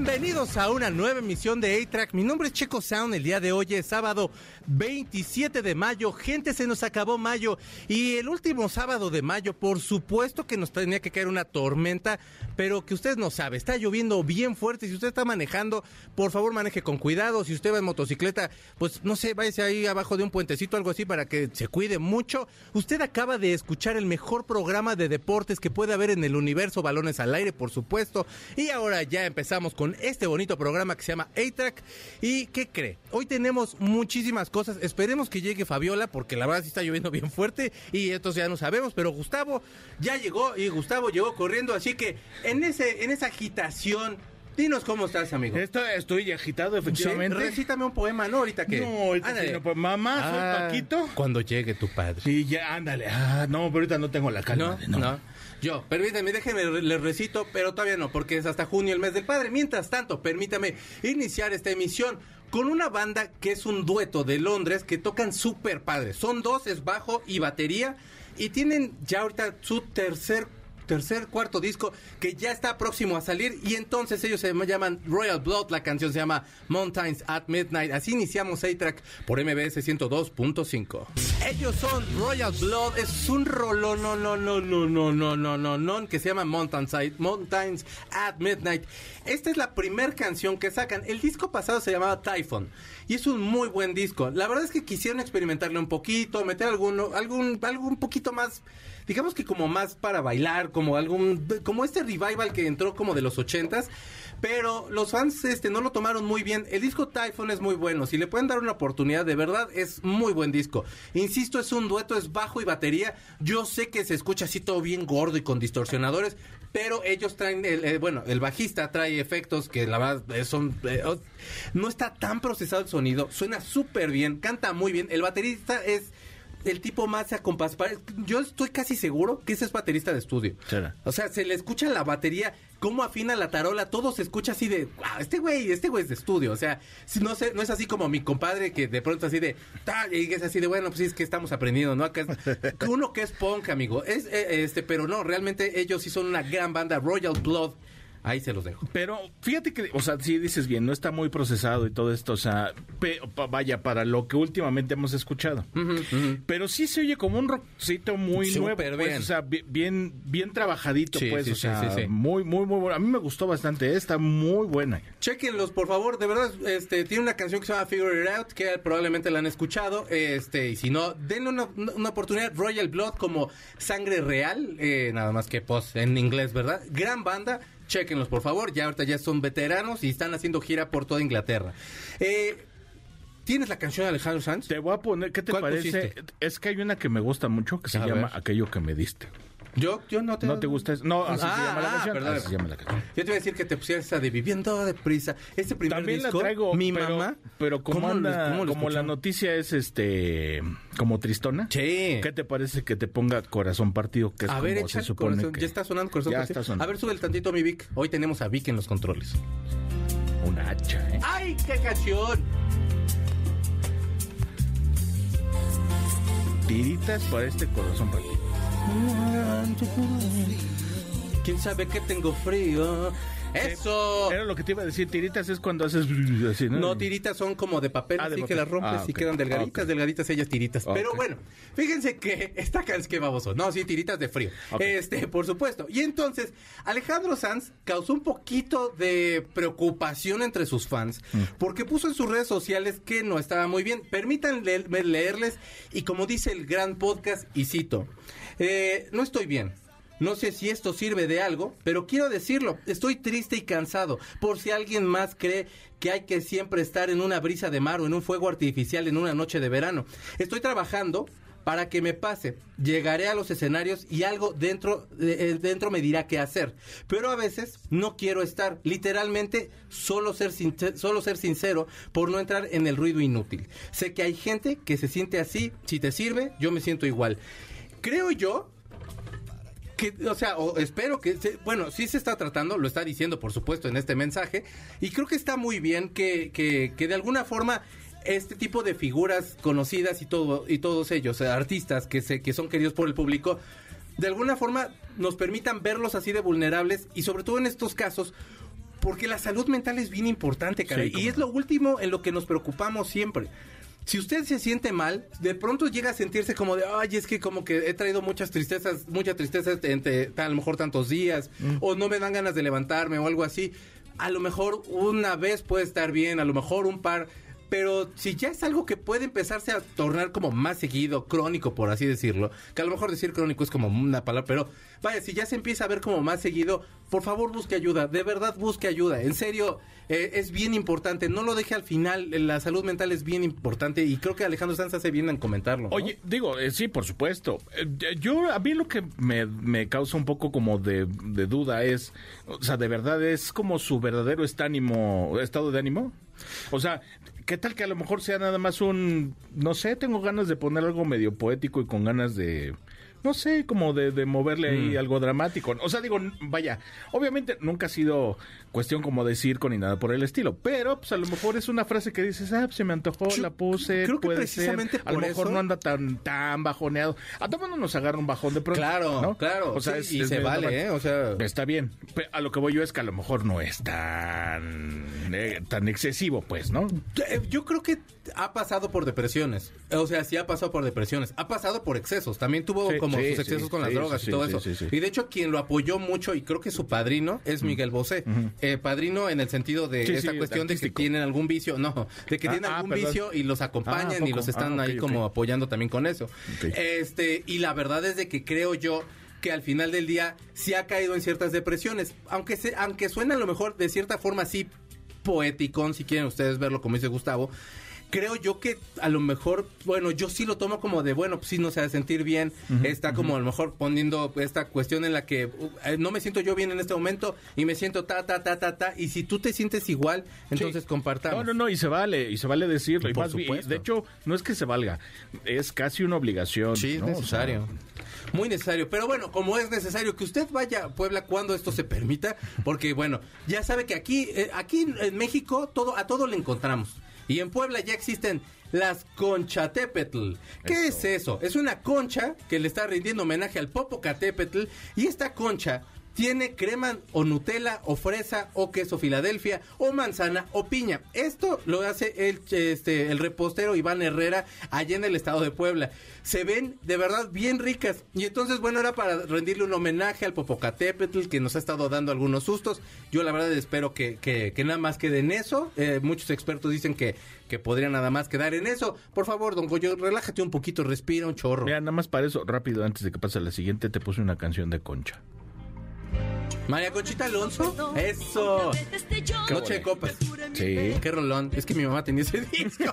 Bienvenidos a una nueva emisión de A-Track. Mi nombre es Checo Sound. El día de hoy es sábado 27 de mayo. Gente, se nos acabó mayo. Y el último sábado de mayo, por supuesto que nos tenía que caer una tormenta, pero que usted no sabe. Está lloviendo bien fuerte. Si usted está manejando, por favor maneje con cuidado. Si usted va en motocicleta, pues no sé, váyase ahí abajo de un puentecito, algo así, para que se cuide mucho. Usted acaba de escuchar el mejor programa de deportes que puede haber en el universo. Balones al aire, por supuesto. Y ahora ya empezamos con este bonito programa que se llama A-Track. ¿Y qué cree? Hoy tenemos muchísimas cosas. Esperemos que llegue Fabiola, porque la verdad sí está lloviendo bien fuerte y esto ya no sabemos. Pero Gustavo ya llegó y Gustavo llegó corriendo. Así que en, ese, en esa agitación. Dinos cómo estás, amigo. Estoy, estoy agitado, efectivamente. Sí, recítame un poema, ¿no? Ahorita que. No, ahorita pues, mamá, soy Ah, Paquito. Cuando llegue tu padre. Sí, ya, ándale. Ah, no, pero ahorita no tengo la calma. No, de- no. Yo, permítame, déjenme, les recito, pero todavía no, porque es hasta junio el mes del padre. Mientras tanto, permítame iniciar esta emisión con una banda que es un dueto de Londres que tocan súper padre. Son dos, es bajo y batería, y tienen ya ahorita su tercer tercer, cuarto disco que ya está próximo a salir y entonces ellos se llaman Royal Blood, la canción se llama Mountains at Midnight. Así iniciamos A-Track por MBS 102.5. Ellos son Royal Blood, es un rolón, no, no, no, no, no, no, no, no, no, que se llama Mountains, Mountains at Midnight. Esta es la primera canción que sacan. El disco pasado se llamaba Typhon y es un muy buen disco. La verdad es que quisieron experimentarle un poquito, meter alguno, algún, algo un poquito más, digamos que como más para bailar, como algún, como este revival que entró como de los ochentas, pero los fans este no lo tomaron muy bien. El disco Typhon es muy bueno, si le pueden dar una oportunidad, de verdad es muy buen disco. Insisto, es un dueto, es bajo y batería. Yo sé que se escucha así todo bien gordo y con distorsionadores, pero ellos traen, el, eh, bueno, el bajista trae efectos que la verdad eh, son, eh, oh, no está tan procesado el sonido, suena súper bien, canta muy bien. El baterista es el tipo más acompás. Yo estoy casi seguro que ese es baterista de estudio. Será. O sea, se le escucha la batería, cómo afina la tarola, todo se escucha así de, wow, este güey, este güey es de estudio. O sea, si no es así como mi compadre que de pronto así de, y es así de, bueno, pues sí, es que estamos aprendiendo, ¿no? Acá es- uno que es punk, amigo. Es, eh, este, pero no, realmente ellos sí son una gran banda, Royal Blood. Ahí se los dejo. Pero fíjate que, o sea, sí dices bien, no está muy procesado y todo esto, o sea, pe- pa- vaya, para lo que últimamente hemos escuchado. Pero sí se oye como un rockcito muy Súper nuevo, pues, bien. o sea, bi- bien, bien trabajadito, Sí, pues, sí, o sí, sea, sí, sí. muy, muy, muy bueno. A mí me gustó bastante, ¿eh? está muy buena. Chequenlos, por favor. De verdad, este, tiene una canción que se llama Figure It Out, que probablemente la han escuchado. Este, y si no, denle una, una oportunidad. Royal Blood como sangre real, eh, nada más que post en inglés, ¿verdad? Gran banda. Chequenlos, por favor. Ya ahorita ya son veteranos y están haciendo gira por toda Inglaterra. Eh, ¿Tienes la canción de Alejandro Sanz? Te voy a poner, ¿qué te ¿Cuál parece? pusiste? Es que hay una que me gusta mucho que se A llama ver. Aquello que me diste. Yo, yo no te... ¿No te gusta? eso? No, así Ah, se llama la ah, canción. perdón. Así se llama la canción. Yo te iba a decir que te pusieras esa de Viviendo deprisa. Este primer También disco, la traigo, mi pero, mamá... Pero como, ¿cómo lo- anda- cómo lo como la noticia es este como tristona. Sí. ¿Qué te parece que te ponga corazón partido? Que es A como ver, se supone corazón. que- Ya está sonando corazón Ya partido. está sonando. A ver, sube el tantito a mi Vic. Hoy tenemos a Vic en los controles. Una hacha, ¿eh? ¡Ay, qué canción! Tiritas para este corazón partido. ¿Quién sabe que tengo frío? ¡Eso! Era lo que te iba a decir. Tiritas es cuando haces así, ¿no? No, tiritas son como de papel, Ah, de así papel. que las rompes Ah, y quedan delgaditas, Ok. delgaditas ellas tiritas. Pero bueno, fíjense que esta canción que baboso. No, sí, tiritas de frío. Este, por supuesto. Y entonces, Alejandro Sanz causó un poquito de preocupación entre sus fans Mm. porque puso en sus redes sociales que no estaba muy bien. Permítanme leer- leerles y como dice el gran podcast, y cito, eh, no estoy bien. No sé si esto sirve de algo, pero quiero decirlo, estoy triste y cansado, por si alguien más cree que hay que siempre estar en una brisa de mar o en un fuego artificial en una noche de verano. Estoy trabajando para que me pase. Llegaré a los escenarios y algo dentro, eh, dentro me dirá qué hacer. Pero a veces no quiero estar. Literalmente, solo ser, solo ser sincero por no entrar en el ruido inútil. Sé que hay gente que se siente así. Si te sirve, yo me siento igual. creo yo que, o sea, o espero que, se- bueno, sí se está tratando, lo está diciendo, por supuesto, en este mensaje, y creo que está muy bien que, que, que de alguna forma este tipo de figuras conocidas y todo y todos ellos, artistas que se que son queridos por el público, de alguna forma nos permitan verlos así de vulnerables y sobre todo en estos casos porque la salud mental es bien importante, cara, Sí, cómo y es lo último en lo que nos preocupamos siempre. Si usted se siente mal, de pronto llega a sentirse como de, ay, es que como que he traído muchas tristezas, mucha tristeza entre a lo mejor tantos días, o no me dan ganas de levantarme o algo así. A lo mejor una vez puede estar bien, a lo mejor un par, pero si ya es algo que puede empezarse a tornar como más seguido, crónico, por así decirlo, que a lo mejor decir crónico es como una palabra, pero vaya, si ya se empieza a ver como más seguido, por favor busque ayuda, de verdad busque ayuda, en serio, eh, es bien importante, no lo deje al final, la salud mental es bien importante y creo que Alejandro Sanz hace bien en comentarlo. Oye, digo, eh, sí, por supuesto. Eh, yo, a mí lo que me, me causa un poco como de, de duda es, o sea, de verdad es como su verdadero está ánimo, estado de ánimo. O sea, ¿qué tal que a lo mejor sea nada más un, no sé, tengo ganas de poner algo medio poético y con ganas de, no sé, como de, de moverle ahí algo dramático. O sea, digo, vaya, obviamente nunca ha sido cuestión como de circo ni nada por el estilo, pero pues a lo mejor es una frase que dices, ah, pues, se me antojó, Yo la puse, creo que precisamente ser. A lo por mejor eso- no anda tan tan bajoneado. A todos nos agarra un bajón de pronto. Claro, ¿no? claro, O sea, sí, es- y es se vale, normal. ¿eh? O sea- Está bien. A lo que voy yo es que a lo mejor no es tan, eh, tan excesivo, pues, ¿no? Eh, Yo creo que ha pasado por depresiones. O sea, sí ha pasado por depresiones. Ha pasado por excesos. También tuvo Sí, como sí, sus excesos sí, con las sí, drogas sí, y todo sí, eso. sí, sí. Y de hecho, quien lo apoyó mucho, y creo que su padrino, es Miguel Bosé. Eh, padrino en el sentido de Sí, esta sí, cuestión de que tienen algún vicio. No, de que Ah, tienen ah, algún perdón. vicio y los acompañan Ah, ¿a y los están Ah, ok, ahí como apoyando también con eso. Este, y la verdad es de que creo yo que al final del día sí ha caído en ciertas depresiones. Aunque, se, aunque suena a lo mejor de cierta forma así poético, si quieren ustedes verlo como dice Gustavo. Creo yo que a lo mejor, bueno, yo sí lo tomo como de, bueno, pues sí, no se hace sentir bien. está como a lo mejor poniendo esta cuestión en la que uh, eh, no me siento yo bien en este momento y me siento ta, ta, ta, ta, ta. Y si tú te sientes igual, entonces compartamos. No, no, no, y se vale, y se vale decirlo. Y Por más supuesto. de hecho, no es que se valga, es casi una obligación. Sí, es ¿no? O sea, necesario. Muy necesario. Pero bueno, como es necesario que usted vaya a Puebla cuando esto se permita, porque bueno, ya sabe que aquí, eh, aquí en México todo, a todo le encontramos. Y en Puebla ya existen las conchatépetl. ¿Qué es eso? Es una concha que le está rindiendo homenaje al Popocatépetl y esta concha tiene crema o Nutella o fresa o queso Filadelfia o manzana o piña. Esto lo hace el, este, el repostero Iván Herrera allá en el estado de Puebla. Se ven de verdad bien ricas. Y entonces, bueno, era para rendirle un homenaje al Popocatépetl que nos ha estado dando algunos sustos. Yo la verdad espero que, que, nada más quede en eso. Eh, muchos expertos dicen que, que podría nada más quedar en eso. Por favor, don Goyo, relájate un poquito, respira un chorro. Mira, nada más para eso, rápido, antes de que pase la siguiente, te puse una canción de Concha. María Conchita Alonso. Eso. Noche de copas. Sí. Qué rolón. Es que mi mamá tenía ese disco.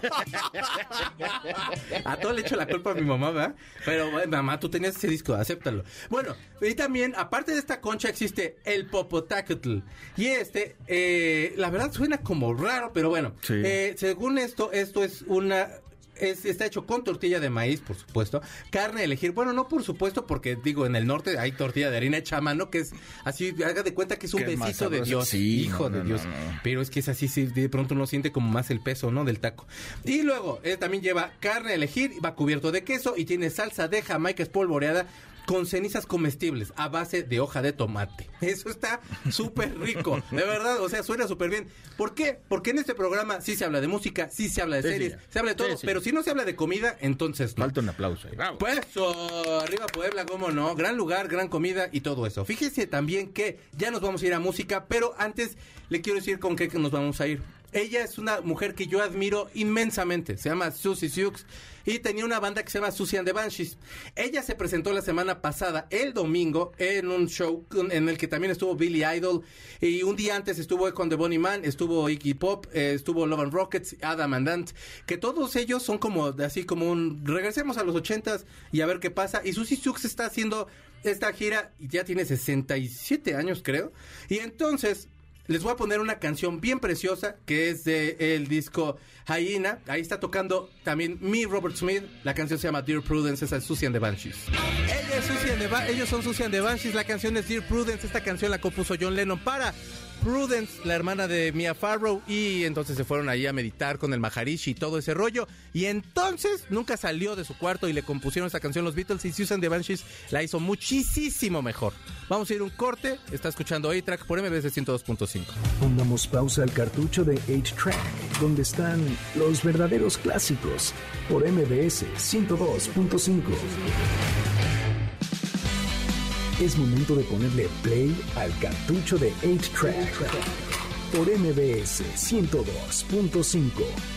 a todo le echo la culpa a mi mamá, ¿verdad? Pero, bueno, mamá, tú tenías ese disco, acéptalo. Bueno, y también, aparte de esta concha, existe el Popotacatl. Y este, eh, la verdad suena como raro, pero bueno. Sí. Eh, según esto, esto es una... Es, está hecho con tortilla de maíz, por supuesto. Carne a elegir. Bueno, no por supuesto, porque digo, en el norte hay tortilla de harina hecha a mano, que es así, haga de cuenta que es un besito de. Dios. Sí, hijo no, de no, Dios. no. Pero es que es así, sí, de pronto uno siente como más el peso, ¿no? Del taco. Y luego, eh, también lleva carne a elegir, va cubierto de queso y tiene salsa de jamaica espolvoreada con cenizas comestibles a base de hoja de tomate. Eso está súper rico, de verdad, o sea, suena súper bien. ¿Por qué? Porque en este programa sí se habla de música, sí se habla de Sí, series, sí. se habla de todo, Sí, pero si no se habla de comida, entonces no. Falta un aplauso ahí. Bravo. Pues eso, arriba Puebla, cómo no, gran lugar, gran comida y todo eso. Fíjese también que ya nos vamos a ir a música, pero antes le quiero decir con qué nos vamos a ir. Ella es una mujer que yo admiro inmensamente, se llama Susie Sioux y tenía una banda que se llama Susie and the Banshees. Ella se presentó la semana pasada, el domingo, en un show en el que también estuvo Billy Idol y un día antes estuvo con The Bonnie Man, estuvo Iggy Pop, eh, estuvo Love and Rockets, Adam and Ant, que todos ellos son como así como un regresemos a los ochentas y a ver qué pasa. Y Susie Sioux está haciendo esta gira y ya tiene 67 años creo. Y entonces les voy a poner una canción bien preciosa que es de el disco Hyena. Ahí está tocando también mi Robert Smith. La canción se llama Dear Prudence, esa es Susie and the Banshees. Ella es Susie ellos son Susie and the Banshees. La canción es Dear Prudence. Esta canción la compuso John Lennon para Prudence, la hermana de Mia Farrow, y entonces se fueron ahí a meditar con el Maharishi y todo ese rollo. Y entonces nunca salió de su cuarto y le compusieron esta canción los Beatles y Susan de Banshees la hizo muchísimo mejor. Vamos a ir un corte. Está escuchando A-Track por MBS 102.5. Pongamos pausa al cartucho de 8-Track, donde están los verdaderos clásicos, por MBS 102.5. Es momento de ponerle play al cartucho de 8-Track, por MBS 102.5,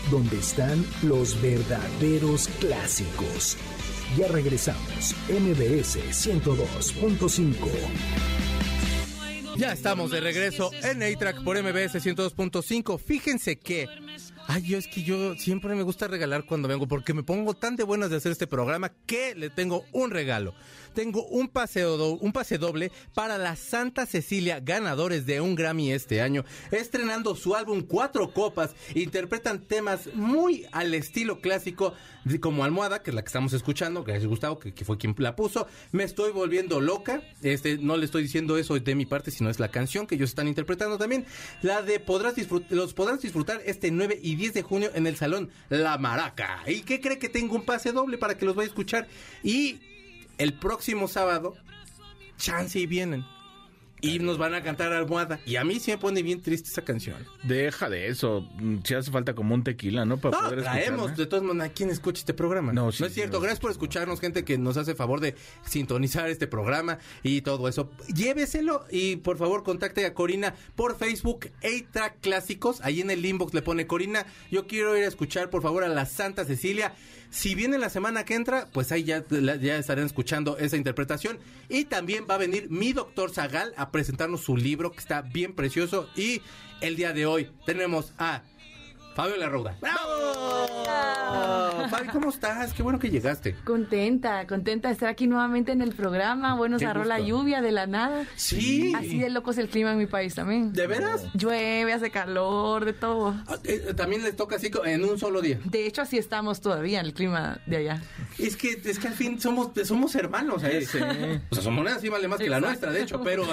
donde están los verdaderos clásicos. Ya regresamos, MBS 102.5. Ya estamos de regreso en A-Track por MBS 102.5. Fíjense que. Ay, yo es que yo siempre me gusta regalar cuando vengo porque me pongo tan de buenas de hacer este programa que le tengo un regalo. Tengo un paseo un pase doble para la Santa Cecilia, ganadores de un Grammy este año, estrenando su álbum Cuatro Copas. Interpretan temas muy al estilo clásico, como Almohada, que es la que estamos escuchando, gracias Gustavo, que, que fue quien la puso. Me estoy volviendo loca. Este, no le estoy diciendo eso de mi parte, sino es la canción que ellos están interpretando también. La de podrás los podrás disfrutar este 9 y 10 de junio en el Salón La Maraca. ¿Y qué cree que tengo un pase doble para que los vaya a escuchar? Y el próximo sábado, chance y vienen. Y nos van a cantar almohada. Y a mí sí me pone bien triste esa canción. Deja de eso. Mm, Si hace falta como un tequila, ¿no? Para No, poder traemos de todos modos a quien escucha este programa. No, No, sí, es cierto. Gracias por escucharnos, gente que nos hace favor de sintonizar este programa y todo eso. Lléveselo y por favor contacte a Corina por Facebook, A-Track Clásicos. Ahí en el inbox le pone Corina. Yo quiero ir a escuchar por favor a la Santa Cecilia. Si viene la semana que entra, pues ahí ya, estarán escuchando esa interpretación. Y también va a venir mi doctor Zagal a presentarnos su libro que está bien precioso. Y el día de hoy tenemos a Fabio Larruda. ¡Bravo! Fabi, ¿cómo estás? Qué bueno que llegaste. Contenta, contenta de estar aquí nuevamente en el programa. Bueno, Qué agarró la lluvia de la nada. Sí. Así de loco es el clima en mi país también. ¿De veras? Llueve, hace calor, de todo. Ah, eh, También les toca así en un solo día. De hecho, así estamos todavía en el clima de allá. Es que, es que al fin somos, somos hermanos. ¿eh? O sea, su moneda sí vale más que la nuestra, de hecho, pero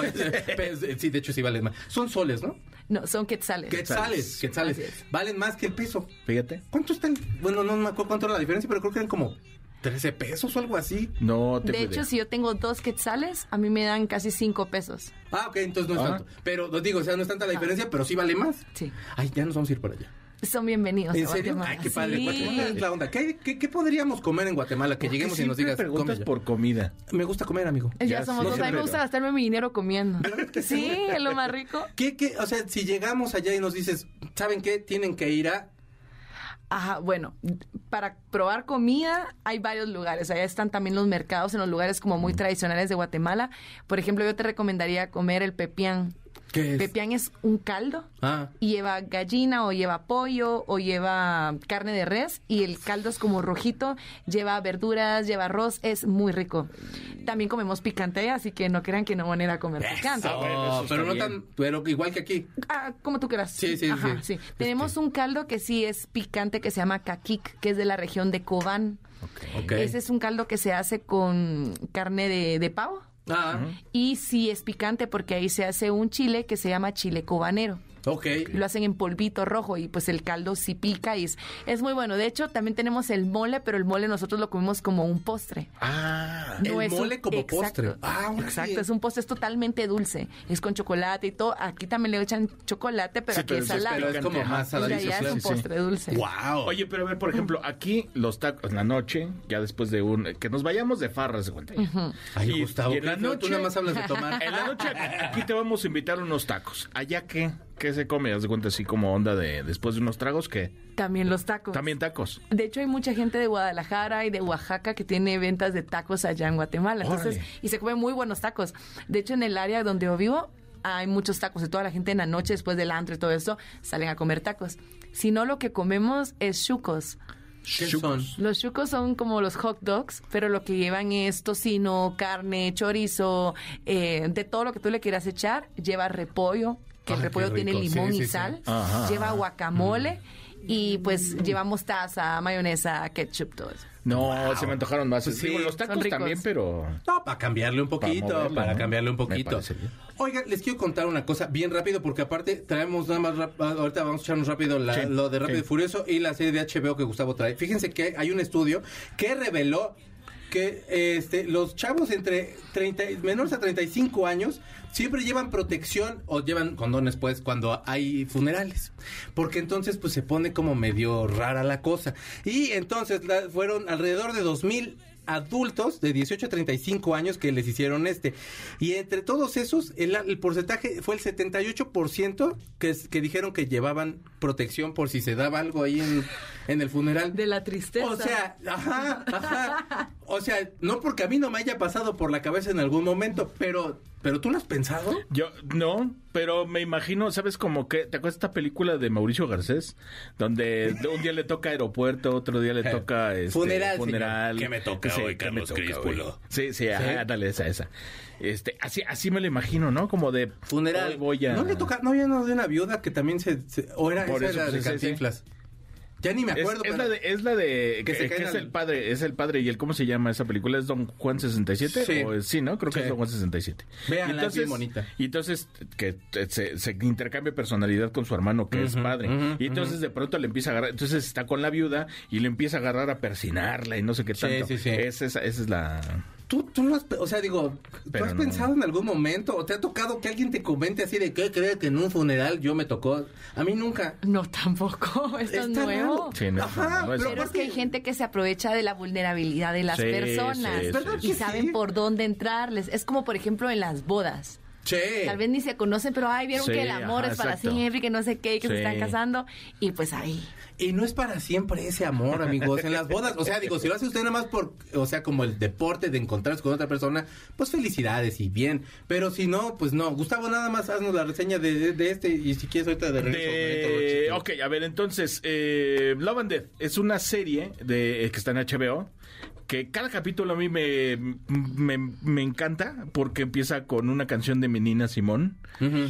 pues, sí, de hecho sí vale más. Son soles, ¿no? No, son quetzales. Quetzales, quetzales. Valen más que el peso. Fíjate. ¿Cuánto están? Bueno, no me acuerdo cuánto era la diferencia, pero creo que eran como 13 pesos o algo así. No te De hecho, si yo tengo dos quetzales, a mí me dan casi cinco pesos. Ah, ok, entonces no es Ah. tanto. Pero os digo, o sea, no es tanta la diferencia, pero sí vale más. Sí. Ay, ya nos vamos a ir para allá. Son bienvenidos. ¿En serio? Guatemala. Ay, qué padre. Sí. Guatemala es la onda. ¿Qué, qué, qué podríamos comer en Guatemala? Que lleguemos y nos digas. preguntas por comida. Me gusta comer, amigo. Ya, Ya somos sí, dos. A mí me gusta gastarme mi dinero comiendo. Sí, es lo más rico. ¿Qué, qué? O sea, si llegamos allá y nos dices, ¿saben qué? Tienen que ir a... Ajá, bueno, para probar comida hay varios lugares. Allá están también los mercados en los lugares como muy tradicionales de Guatemala. Por ejemplo, yo te recomendaría comer el pepián. ¿Qué es? Pepián es un caldo Ah, y lleva gallina o lleva pollo o lleva carne de res y el caldo es como rojito, lleva verduras, lleva arroz, es muy rico. También comemos picante, así que no crean que no van a ir a comer picante. bueno, Oh, está pero no tan... Pero igual que aquí. Ah, como tú quieras. Sí, sí, Ajá, sí. Tenemos un caldo que sí es picante que se llama caquic, que es de la región de Cobán. Ok. Ese es un caldo que se hace con carne de, de pavo. Y sí es picante porque ahí se hace un chile que se llama chile cobanero. Ok. Lo hacen en polvito rojo y pues el caldo sí pica y es, es muy bueno. De hecho, también tenemos el mole, pero el mole nosotros lo comemos como un postre. Ah, El es un- mole como exacto, postre. Ah, exacto, es un postre, es totalmente dulce. Es con chocolate y todo. Aquí también le echan chocolate, pero Sí, aquí pero es salado. Pero es como más saladizo. allá es un sí, sí. postre dulce. Wow. Oye, pero a ver, por ejemplo, aquí los tacos en la noche, ya después de un... Que nos vayamos de farras, de cuenta. Ay, Y- Gustavo, y en la feo, tú noche- nada más hablas de tomar. En la noche aquí te vamos a invitar unos tacos. ¿Allá qué? ¿Qué se come? Haz de cuenta así como onda de después de unos tragos, ¿qué? También los tacos. También tacos. De hecho, hay mucha gente de Guadalajara y de Oaxaca que tiene ventas de tacos allá en Guatemala. Entonces, y se comen muy buenos tacos. De hecho, en el área donde yo vivo hay muchos tacos y toda la gente en la noche después del antro y todo eso salen a comer tacos. Si no, lo que comemos es chucos. ¿Qué son? Los chucos son como los hot dogs, pero lo que llevan es tocino, carne, chorizo, eh, de todo lo que tú le quieras echar. Lleva repollo, que el repollo tiene limón Sí, y sí, sí. sal, Ajá. lleva guacamole y pues lleva mostaza, mayonesa, ketchup, todo eso. No, se me antojaron más. Pues Digo, sí. los tacos también, pero... No, para cambiarle un poquito, para, moverlo, ¿no? cambiarle un poquito. Oigan, les quiero contar una cosa bien rápido, porque aparte traemos nada más, rap- ahorita vamos a echarnos rápido la- Sí, lo de Rápido sí. y Furioso y la serie de HBO que Gustavo trae. Fíjense que hay un estudio que reveló que este, los chavos entre 30, y- menores a 35 años siempre llevan protección o llevan condones pues cuando hay funerales. Porque entonces pues se pone como medio rara la cosa. Y entonces la- fueron alrededor de 2000 adultos de 18 a 35 años que les hicieron este y entre todos esos el, el porcentaje fue el 78% que, que dijeron que llevaban protección por si se daba algo ahí en, en el funeral De la tristeza. o sea, ajá, ajá. O sea, no porque a mí no me haya pasado por la cabeza en algún momento, pero, pero tú lo has pensado. Yo, no, pero me imagino, ¿sabes como que ¿Te acuerdas de esta película de Mauricio Garcés? Donde un día le toca aeropuerto, otro día le Eh, toca este, funeral, funeral. señor. ¿Qué me toca Sí, hoy, ¿qué me Carlos hoy? Sí, sí, ajá, dale, esa, esa. Este, así, así me lo imagino, ¿no? Como de Funeral. voy a... No le toca, no había uno de una viuda que también se, se- o era Por esa eso, era de pues, ese, sí. Ya ni me Es, acuerdo. es pero- la de, es la de Que que, se que caen es al- el padre, es el padre y el cómo se llama esa película es Don Juan 67 Sí. o es- sí, ¿no? Creo que Sí. es Don Juan 67. Véanla, es bien bonita. Y entonces que te- se, se intercambia personalidad con su hermano que es padre. y entonces de pronto le empieza a agarrar, entonces está con la viuda y le empieza a agarrar a persinarla y no sé qué Sí, tanto. sí, sí. Esa, esa, esa es la ¿Tú, tú lo has, o sea, digo, ¿tú Pero has no. pensado en algún momento o te ha tocado que alguien te comente así de qué crees que en un funeral yo me tocó? A mí nunca. No, tampoco. Esto es nuevo. Sí, no, Ajá, no, es- pero Pero es que hay gente que se aprovecha de la vulnerabilidad de las Sí, personas sí, ¿Verdad y que saben sí? por dónde entrarles. Es como, por ejemplo, en las bodas. Che. Tal vez ni se conocen, pero ay, vieron Sí, que el amor ajá, es para exacto. siempre, y que no sé qué, y que se Sí. están casando. Y pues ahí. Y no es para siempre ese amor, amigos, en las bodas. O sea, digo, si lo hace usted nada más por, o sea, como el deporte de encontrarse con otra persona, pues felicidades y bien. Pero si no, pues no. Gustavo, nada más haznos la reseña de, de- de este y si quieres ahorita de regreso. De... Ok, a ver, entonces, eh, Love and Death es una serie de, eh, que está en HBO que cada capítulo a mí me, me, me encanta porque empieza con una canción de Menina Simón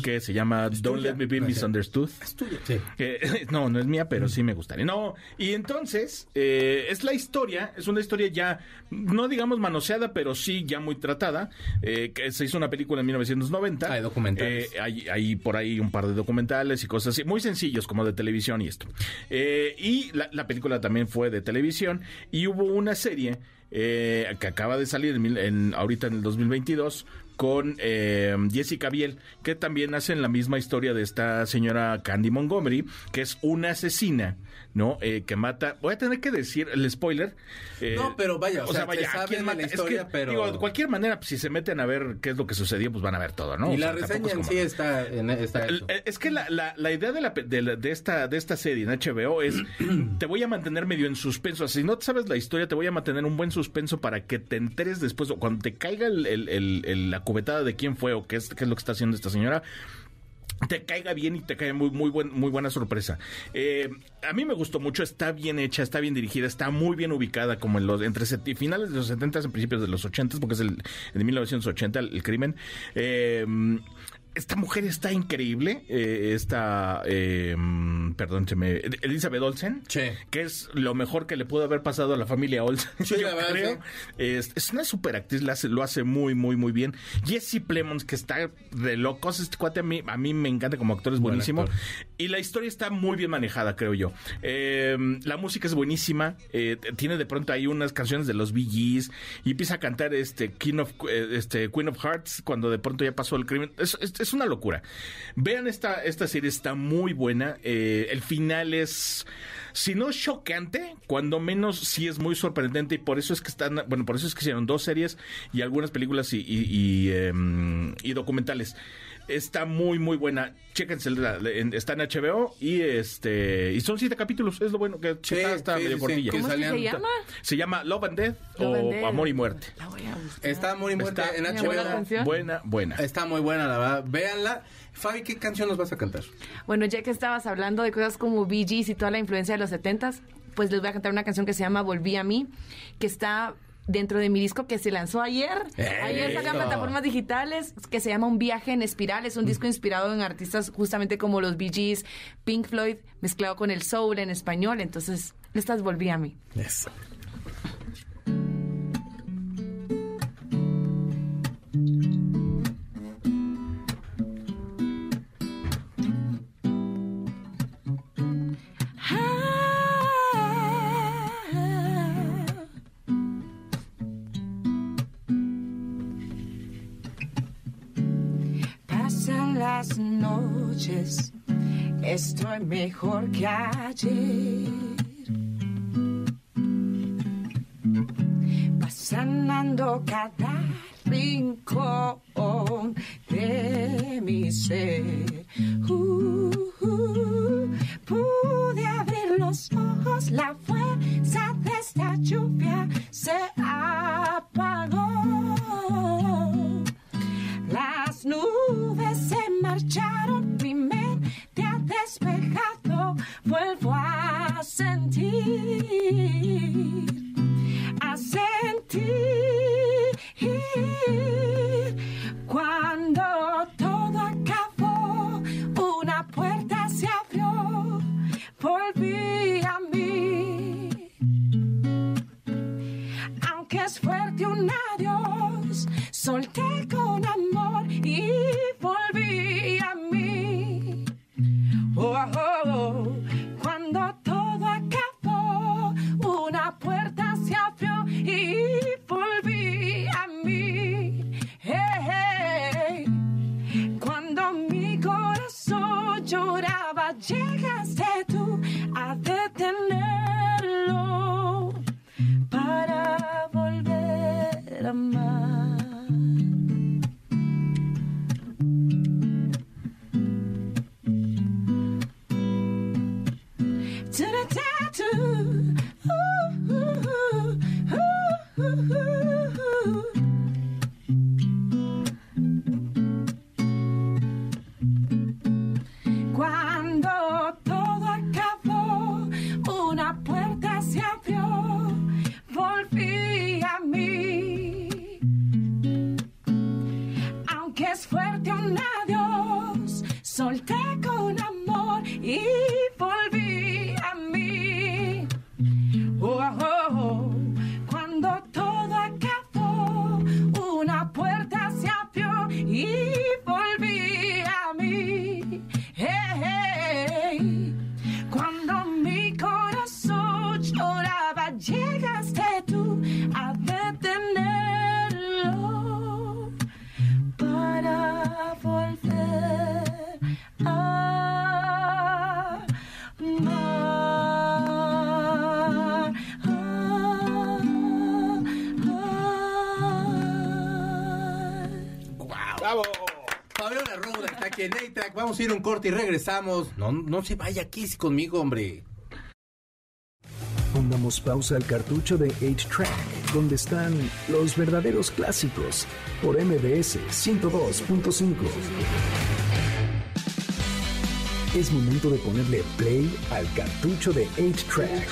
que se llama Don't tuya. Let Me Be Gracias. Misunderstood. Es tuyo. Sí. Eh, no, no es mía, pero sí me gustaría. No, y entonces eh, es la historia, es una historia ya, no digamos manoseada, pero sí ya muy tratada, eh, que se hizo una película en 1990. Hay documentales. Eh, hay, hay por ahí un par de documentales y cosas así, muy sencillos como de televisión y esto. Eh, y la, la película también fue de televisión y hubo una serie eh, que acaba de salir en, en- ahorita en el 2022 con eh, Jessica Biel, que también hacen la misma historia de esta señora Candy Montgomery, que es una asesina, ¿no? Eh, que mata. Voy a tener que decir el spoiler. eh, No, pero vaya, o sea, se sabe ¿quién de la Es historia, que, pero- digo, de cualquier manera, pues, si se meten a ver qué es lo que sucedió, pues van a ver todo, ¿no? y O la sea, reseña es en sí está, en, está hecho. eh, Es que la, la, la idea de, la, de, la- de esta, de esta serie en HBO es, te voy a mantener medio en suspenso. Si no sabes la historia, te voy a mantener un buen suspenso para que te enteres después, o cuando te caiga el- el- el- el- la cubetada de quién fue o qué es, qué es lo que está haciendo esta señora, te caiga bien y te caiga muy muy buen, muy buena sorpresa. Eh, a mí me gustó mucho, está bien hecha, está bien dirigida, está muy bien ubicada como en los entre set- finales de los 70 y principios de los 80 porque es el, el de 1980 el, el crimen. Eh, esta mujer está increíble, eh, esta, eh, perdón, se me, Elizabeth Olsen, Sí. que es lo mejor que le pudo haber pasado a la familia Olsen, Sí, yo la verdad, creo. sí. Es, es una super actriz, la hace- lo hace muy, muy, muy bien. Jesse Plemons, que está de locos, este cuate a mí, a mí me encanta como actor, es Buen buenísimo. actor. Y la historia está muy bien manejada, creo yo. Eh, la música es buenísima, eh, tiene de pronto ahí unas canciones de los Bee Gees y empieza a cantar este, King of, eh, este Queen of Hearts cuando de pronto ya pasó el crimen. Es, es- es una locura. Vean esta, esta serie, está muy buena. Eh, el final es si no choqueante, cuando menos sí es muy sorprendente y por eso es que están, bueno, por eso es que hicieron dos series y algunas películas y, em, y documentales. Está muy, muy buena. Chéquense, la- la- en- está en HBO y este y son siete capítulos. Es lo bueno que Sí, está, está sí, medio sí, cortilla. sí. ¿Cómo es que se llama? Se llama Love and Death Love o and Death. Amor y Muerte. La voy a buscar. Está muy muerta Está en HBO. buena canción. buena, buena. Está muy buena, la verdad. Véanla. Fabi, ¿qué canción nos vas a cantar? Bueno, ya que estabas hablando de cosas como Bee Gees y toda la influencia de los 70s, pues les voy a cantar una canción que se llama Volví a mí, que está dentro de mi disco que se lanzó ayer. ¡Eso! Ayer salió en plataformas digitales que se llama Un viaje en espiral. Es un disco inspirado en artistas justamente como los Bee Gees, Pink Floyd, mezclado con el soul en español. Entonces, estas volví a mí. Eso. Mejor adiós, solté Vamos a ir un corte y regresamos. No, no se vaya aquí conmigo, hombre. Pongamos pausa al cartucho de 8-Track, donde están los verdaderos clásicos, por MBS 102.5. Es momento de ponerle play al cartucho de 8-Track,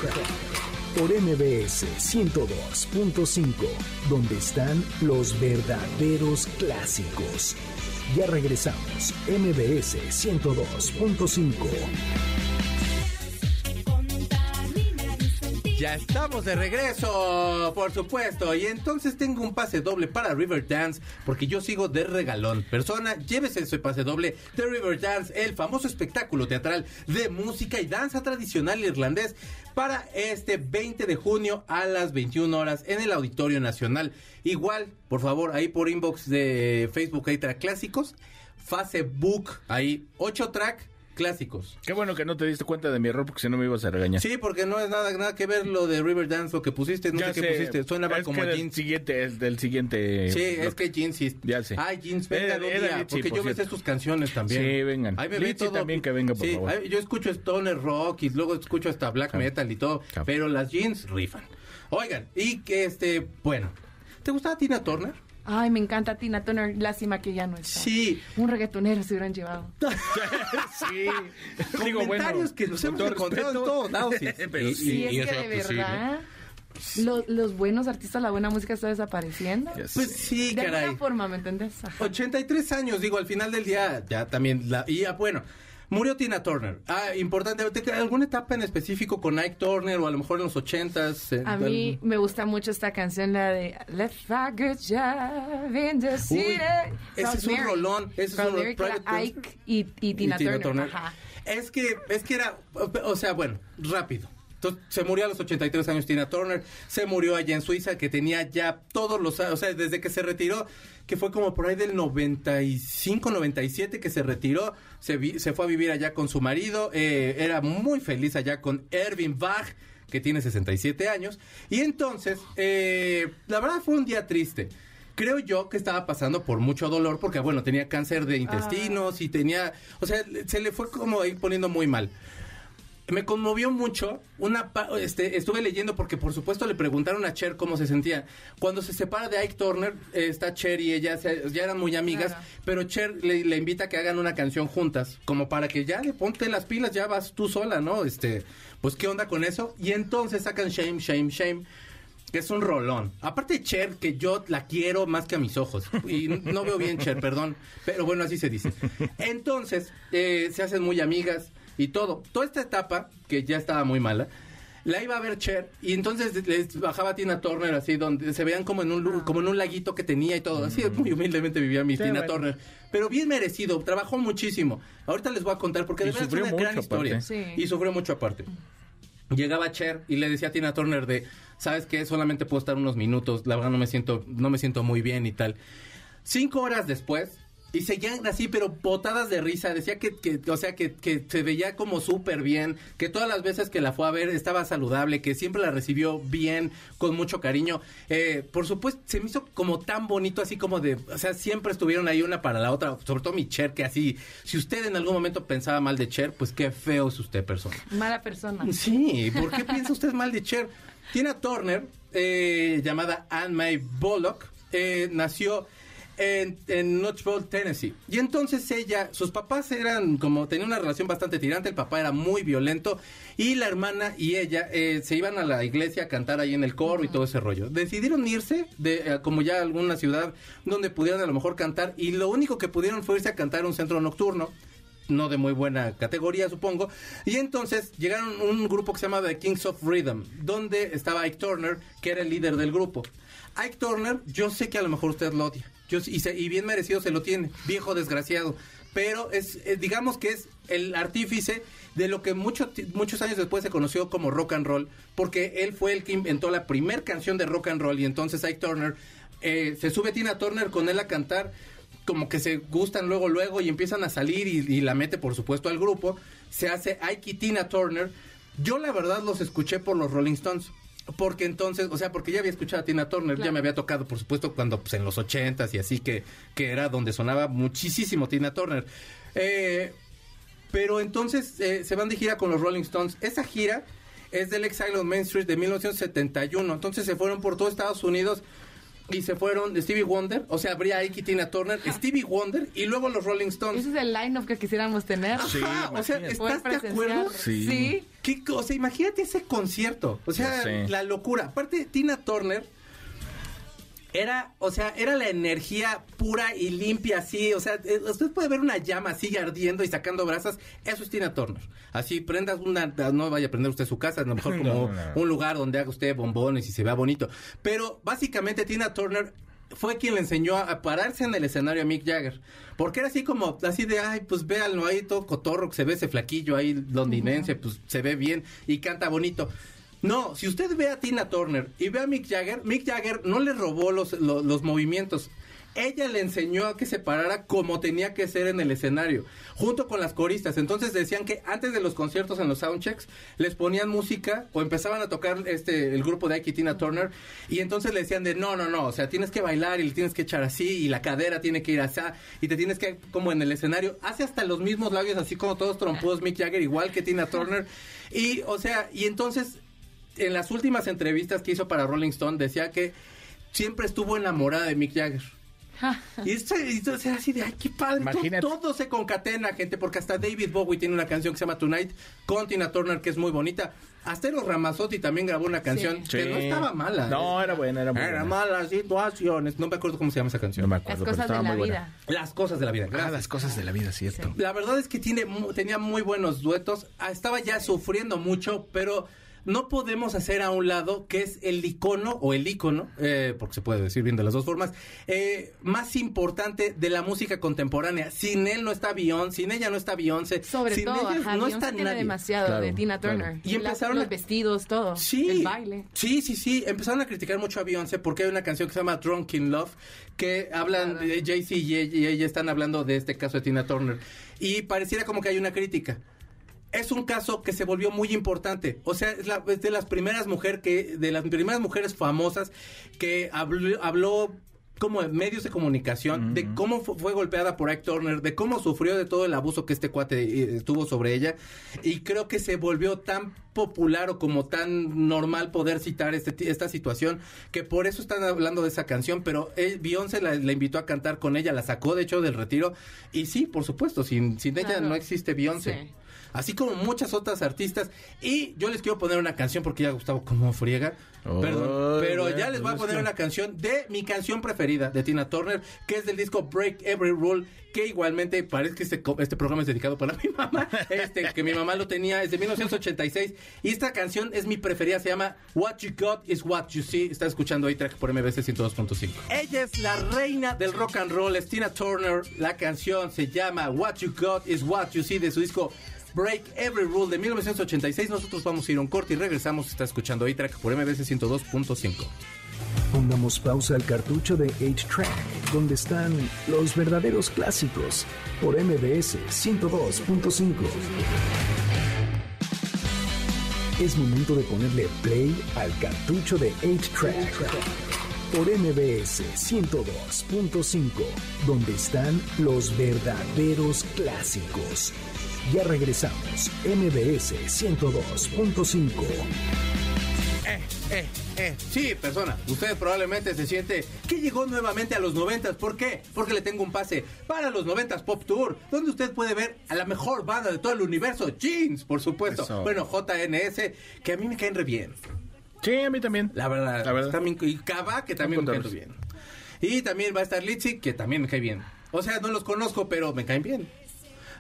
por MBS 102.5, donde están los verdaderos clásicos. Ya regresamos, MBS 102.5. Ya estamos de regreso, por supuesto. Y entonces tengo un pase doble para Riverdance, porque yo sigo de regalón. Persona, llévese ese pase doble de Riverdance, el famoso espectáculo teatral de música y danza tradicional irlandés, para este 20 de junio a las 21 horas en el Auditorio Nacional. Igual, por favor, ahí por inbox de Facebook, ahí track clásicos. Facebook, ahí 8 track clásicos. Qué bueno que no te diste cuenta de mi error porque si no me ibas a regañar. Sí, porque no es nada, nada que ver lo de Riverdance, lo que pusiste, no Ya sé qué pusiste. Suena como que del jeans. siguiente, es del siguiente. Sí, es que jeans. Ya sé. Ay, jeans, vengan Era- un día, porque por yo me sé sus canciones también. Sí, vengan. Ahí me todo. también que venga, por Sí, favor. ahí yo escucho stoner rock y luego escucho hasta black metal y todo, pero las jeans rifan. Oigan, y que este, bueno, ¿te gustaba Tina Turner? Ay, me encanta Tina Turner. Lástima que ya no está. Sí. Un reggaetonero se hubieran llevado. sí. Digo, bueno, Comentarios que nos con hemos encontrado en todos lados. y- Pero sí, Sí, y es que de sí, ¿no? verdad. Lo- los buenos artistas, la buena música está desapareciendo. Yes. Pues sí, de caray. alguna forma, ¿me entiendes? Ajá. 83 años, digo, al final del día, ya también, la, y ya, bueno, murió Tina Turner. Ah, importante, ¿te- ¿alguna etapa en específico con Ike Turner o a lo mejor en los 80s? en A mí me gusta mucho esta canción, la de Let's a good job in the city. ese es un rolón, ese es From un Lyric era Private Ike y, y Tina, Turner. Ajá. Es que, es que era, o sea, bueno, rápido. Entonces, se murió a los 83 años Tina Turner, se murió allá en Suiza, que tenía ya todos los, o sea, desde que se retiró, que fue como por ahí del 95, 97 que se retiró, se, vi- se fue a vivir allá con su marido, eh, era muy feliz allá con Erwin Bach, que tiene 67 años, y entonces, eh, la verdad fue un día triste. Creo yo que estaba pasando por mucho dolor porque, bueno, tenía cáncer de intestinos y tenía, o sea, se le fue como ir poniendo muy mal. Me conmovió mucho. Una, pa- este, estuve leyendo porque, por supuesto, le preguntaron a Cher cómo se sentía. Cuando se separa de Ike Turner, eh, está Cher y ella se- ya eran muy amigas, Claro. pero Cher le, le invita a que hagan una canción juntas, como para que ya le ponte las pilas, ya vas tú sola, ¿no? Este, pues, ¿qué onda con eso? Y entonces sacan Shame, Shame, Shame. Que es un rolón. Aparte Cher, que yo la quiero más que a mis ojos. Y no veo bien Cher, perdón. Pero bueno, así se dice. Entonces, eh, se hacen muy amigas y todo. Toda esta etapa, que ya estaba muy mala, la iba a ver Cher. Y entonces les bajaba Tina Turner así, donde se veían como en un, lu- como en un laguito que tenía y todo. Así, muy humildemente vivía mi Sí, Tina bueno. Turner. Pero bien merecido, trabajó muchísimo. Ahorita les voy a contar porque Y de verdad es sufrió una gran mucho, historia. aparte. Sí. Y sufrió mucho aparte. Llegaba Cher y le decía a Tina Turner de, ¿sabes qué? Solamente puedo estar unos minutos, la verdad no me siento, no me siento muy bien y tal. Cinco horas después, y seguían así, pero botadas de risa, decía que, que o sea, que, que se veía como súper bien, que todas las veces que la fue a ver estaba saludable, que siempre la recibió bien, con mucho cariño. Eh, por supuesto, se me hizo como tan bonito, así como de, o sea, siempre estuvieron ahí una para la otra, sobre todo mi Cher, que así, si usted en algún momento pensaba mal de Cher, pues qué feo es usted persona. Mala persona. Sí, ¿por qué piensa usted mal de Cher? Tina Turner, eh, llamada Anne May Bullock, eh, nació en, en Knoxville, Tennessee. Y entonces ella, sus papás eran como, tenían una relación bastante tirante, el papá era muy violento y la hermana y ella eh, se iban a la iglesia a cantar ahí en el coro y todo ese rollo. Decidieron irse de eh, como ya a alguna ciudad donde pudieran a lo mejor cantar y lo único que pudieron fue irse a cantar a un centro nocturno no de muy buena categoría, supongo. Y entonces llegaron un grupo que se llama The Kings of Rhythm, donde estaba Ike Turner, que era el líder del grupo. Ike Turner, yo sé que a lo mejor usted lo odia, y, se- y bien merecido se lo tiene, viejo desgraciado, pero es, eh, digamos que es el artífice de lo que mucho muchos años después se conoció como rock and roll, porque él fue el que inventó la primer canción de rock and roll y entonces Ike Turner eh, se sube Tina Turner con él a cantar como que se gustan luego, luego y empiezan a salir y, y la mete, por supuesto, al grupo. Se hace Ike y Tina Turner. Yo, la verdad, los escuché por los Rolling Stones. Porque entonces, o sea, porque ya había escuchado a Tina Turner, ya me había tocado, por supuesto, cuando pues, en los ochentas y así que, que era donde sonaba muchísimo Tina Turner. Eh, pero entonces eh, se van de gira con los Rolling Stones. Esa gira es del Exile on Main Street de 1971. Entonces se fueron por todo Estados Unidos y se fueron de Stevie Wonder. O sea, habría Ike y Tina Turner, Stevie Wonder y luego los Rolling Stones. Ese es el line-up que quisiéramos tener. Sí, Ajá, o sea, ¿estás de acuerdo? Sí. Sí. ¿Qué co- o sea, imagínate ese concierto. O sea, la locura. Aparte, Tina Turner era, o sea, era la energía pura y limpia así. O sea, eh, usted puede ver una llama así ardiendo y sacando brasas. Eso es Tina Turner. Así, prendas una, no vaya a prender usted su casa, a lo mejor como No, no. un lugar donde haga usted bombones y se vea bonito. Pero básicamente Tina Turner fue quien le enseñó a pararse en el escenario a Mick Jagger. Porque era así como, así de, ay, pues véanlo ahí, todo cotorro, que se ve ese flaquillo ahí londinense, pues se ve bien y canta bonito. No, si usted ve a Tina Turner y ve a Mick Jagger, Mick Jagger no le robó los, lo- los movimientos. Ella le enseñó a que se parara como tenía que ser en el escenario, junto con las coristas. Entonces decían que antes de los conciertos en los soundchecks les ponían música o empezaban a tocar este el grupo de Ike Tina Turner y entonces le decían de no, no, no, o sea, tienes que bailar y le tienes que echar así y la cadera tiene que ir así y te tienes que como en el escenario. Hace hasta los mismos labios así como todos trompudos Mick Jagger igual que Tina Turner y o sea, y entonces en las últimas entrevistas que hizo para Rolling Stone decía que siempre estuvo enamorada de Mick Jagger. Y esto, era así de, ay, qué padre. Todo- Imagínate. Todo, se concatena, gente, porque hasta David Bowie tiene una canción que se llama Tonight con Tina Turner, que es muy bonita. Hasta Eros Ramazzotti también grabó una canción que Sí. no estaba mala. No, era buena, era muy Era buena. mala situaciones. No me acuerdo cómo se llama esa canción. No me Las acuerdo, pero cosas estaba de la muy buena. vida. Las cosas de la vida. Ah, Gracias. las cosas de la vida, cierto. La verdad es que tiene, mu- tenía muy buenos duetos. Ah, Estaba ya sufriendo mucho, pero no podemos hacer a un lado que es el icono o el icono, eh, porque se puede decir bien de las dos formas, eh, más importante de la música contemporánea. Sin él no está Beyoncé, sin ella no está Beyoncé, Sobre sin todo, ajá, no está tiene nadie. demasiado Claro, de Tina claro. Turner. Y La- empezaron los a- vestidos, todo. Sí, El baile. sí, sí, sí. Empezaron a criticar mucho a Beyoncé porque hay una canción que se llama Drunk in Love que hablan de Jay-Z y ella, y ella están hablando de este caso de Tina Turner y pareciera como que hay una crítica. Es un caso que se volvió muy importante. O sea, es, la- es de las primeras mujeres que de las primeras mujeres famosas que habló, habló como en medios de comunicación de cómo fu- fue golpeada por Ike Turner, de cómo sufrió de todo el abuso que este cuate eh, tuvo sobre ella y creo que se volvió tan popular o como tan normal poder citar este, ti- esta situación que por eso están hablando de esa canción, pero él, Beyoncé la, la invitó a cantar con ella, la sacó de hecho del retiro y sí, por supuesto, sin, sin ella Claro. no existe Beyoncé. Sí. Así como muchas otras artistas. Y yo les quiero poner una canción porque ya Gustavo como friega. Perdón. Pero ya les voy a poner que- una canción de mi canción preferida de Tina Turner, que es del disco Break Every Rule, que igualmente parece que este, este programa es dedicado para mi mamá. Este, que mi mamá lo tenía, es de 1986. Y esta canción es mi preferida, se llama What You Got Is What You See. Está escuchando ahí track por MBC 102.5. Ella es la reina del rock and roll, es Tina Turner. La canción se llama What You Got Is What You See de su disco Break Every Rule de 1986. Nosotros vamos a ir a un corte y regresamos. Está escuchando ahí track por MBC 102.5. Pongamos pausa al cartucho de 8-Track, donde están los verdaderos clásicos, por MBS 102.5. Es momento de ponerle play al cartucho de 8-Track, por MBS 102.5, donde están los verdaderos clásicos. Ya regresamos, MBS 102.5. Eh, eh, eh. Sí, persona, usted probablemente se siente que llegó nuevamente a los noventas. ¿Por qué? Porque le tengo un pase para los noventas Pop Tour, donde usted puede ver a la mejor banda de todo el universo, Jeans, por supuesto. Eso. Bueno, JNS, que a mí me caen re bien. Sí, a mí también. La verdad, La verdad. También, y Cava, que también me caen contarlos. bien. Y también va a estar Litzy, que también me cae bien. O sea, no los conozco, pero me caen bien.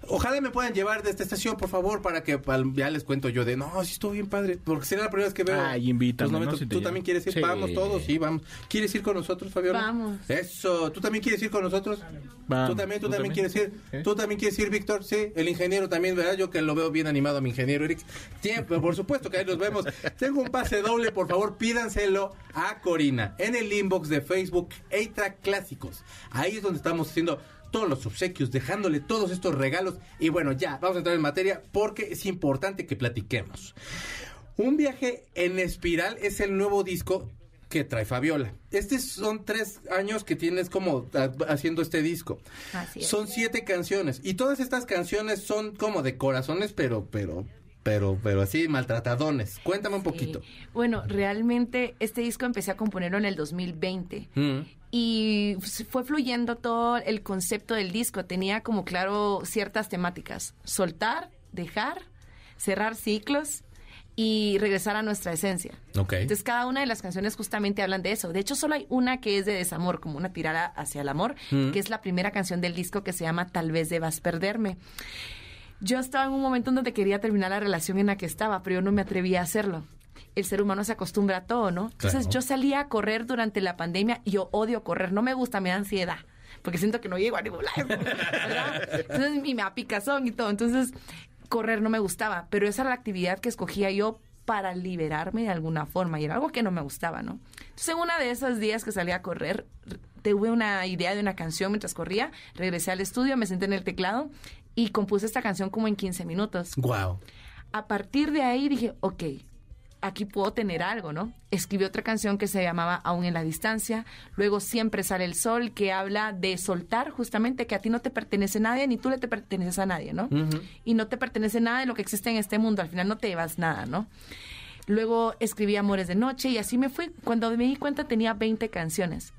Ojalá me puedan llevar de esta estación, por favor, para que ya les cuento yo de, no, sí estuvo bien padre, porque será la primera vez que veo. Ay, invítame, los ¿no? 90. Si te ¿Tú llevo. también quieres ir? Sí. Vamos todos, sí, vamos. ¿Quieres ir con nosotros, Fabiola? Vamos. Eso, ¿tú también quieres ir con nosotros? Vamos. ¿Tú también, tú, ¿Tú también, también? quieres ir? ¿Sí? ¿Tú también quieres ir, Víctor? Sí, el ingeniero también, ¿verdad? Yo que lo veo bien animado a mi ingeniero Eric. Tiempo, por supuesto que ahí nos vemos. Tengo un pase doble, por favor, pídanselo a Corina en el inbox de Facebook, A-Track Clásicos. Ahí es donde estamos haciendo todos los obsequios, dejándole todos estos regalos. Y bueno, ya, vamos a entrar en materia porque es importante que platiquemos. Un viaje en espiral es el nuevo disco que trae Fabiola. Estos son tres años que tienes como ah, haciendo este disco. Así es. Son siete canciones y todas estas canciones son como de corazones, pero, pero, pero, pero así maltratadones. Cuéntame un poquito. Bueno, realmente este disco empecé a componerlo en el 2020 Mm. Y fue fluyendo todo el concepto del disco. Tenía como claro ciertas temáticas. Soltar, dejar, cerrar ciclos y regresar a nuestra esencia. Entonces cada una de las canciones justamente hablan de eso. De hecho, solo hay una que es de desamor, como una tirada hacia el amor, Mm. que es la primera canción del disco que se llama Tal vez debas perderme. Yo estaba en un momento en donde quería terminar la relación en la que estaba, pero yo no me atrevía a hacerlo. El ser humano se acostumbra a todo, ¿no? Entonces Claro. yo salía a correr durante la pandemia y yo odio correr, no me gusta, me da ansiedad, porque siento que no llego a ningún lado, ¿verdad? Entonces, y me da picazón y todo. Entonces, correr no me gustaba, pero esa era la actividad que escogía yo para liberarme de alguna forma y era algo que no me gustaba, ¿no? Entonces, en uno de esos días que salí a correr, tuve una idea de una canción mientras corría, regresé al estudio, me senté en el teclado y compuse esta canción como en 15 minutos. Wow. A partir de ahí dije, ok, aquí puedo tener algo, ¿no? Escribí otra canción que se llamaba Aún en la distancia, luego Siempre sale el sol, que habla de soltar justamente que a ti no te pertenece nadie, ni tú le te perteneces a nadie, ¿no? Y no te pertenece nada de lo que existe en este mundo, al final no te llevas nada, ¿no? Luego escribí Amores de Noche y así me fui. Cuando me di cuenta tenía 20 canciones.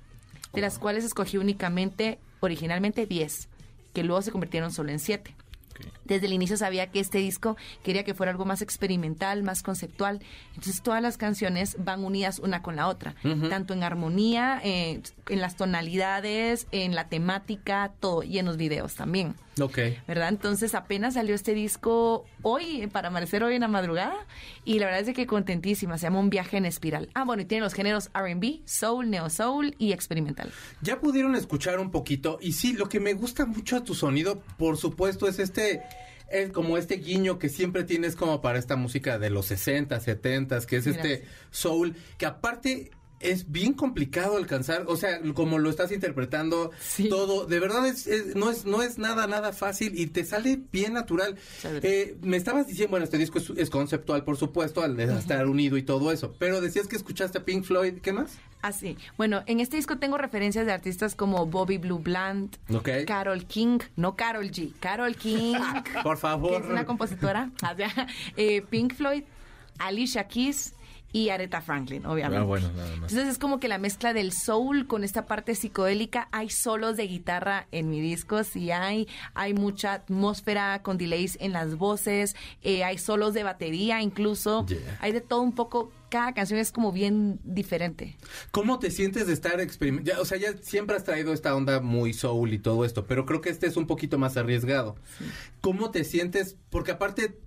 de las cuales escogí únicamente, originalmente 10, que luego se convirtieron solo en 7. Desde el inicio sabía que este disco quería que fuera algo más experimental, más conceptual. Entonces todas las canciones van unidas una con la otra, tanto en armonía, eh, en las tonalidades, en la temática, todo, y en los videos también. Ok. ¿verdad? Entonces apenas salió este disco hoy, para amanecer hoy en la madrugada, y la verdad es de que contentísima, se llama Un viaje en espiral. Ah, bueno, y tiene los géneros R&B, soul, neo soul y experimental. Ya pudieron escuchar un poquito y sí, lo que me gusta mucho a tu sonido, por supuesto, es este es como este guiño que siempre tienes como para esta música de los 60, 70, que es este soul, que aparte es bien complicado alcanzar, o sea, como lo estás interpretando, Sí. todo, de verdad es, es- no es no es nada nada fácil y te sale bien natural. Eh, me estabas diciendo, bueno, este disco es, es conceptual, por supuesto, al de estar unido y todo eso, pero decías que escuchaste a Pink Floyd, ¿qué más? Así. Bueno, en este disco tengo referencias de artistas como Bobby Blue Bland. Carol King, no Carol G, Carol King. Por favor. que es una compositora, eh, Pink Floyd, Alicia Keys y Aretha Franklin, obviamente. Ah, bueno, nada más. Entonces es como que la mezcla del soul con esta parte psicodélica. Hay solos de guitarra en mi disco, sí hay. Hay mucha atmósfera con delays en las voces. eh, hay solos de batería incluso. Yeah. Hay de todo un poco. Cada canción es como bien diferente. ¿Cómo te sientes de estar experimentando? O sea, ya siempre has traído esta onda muy soul y todo esto, pero creo que este es un poquito más arriesgado. ¿Cómo te sientes? Porque aparte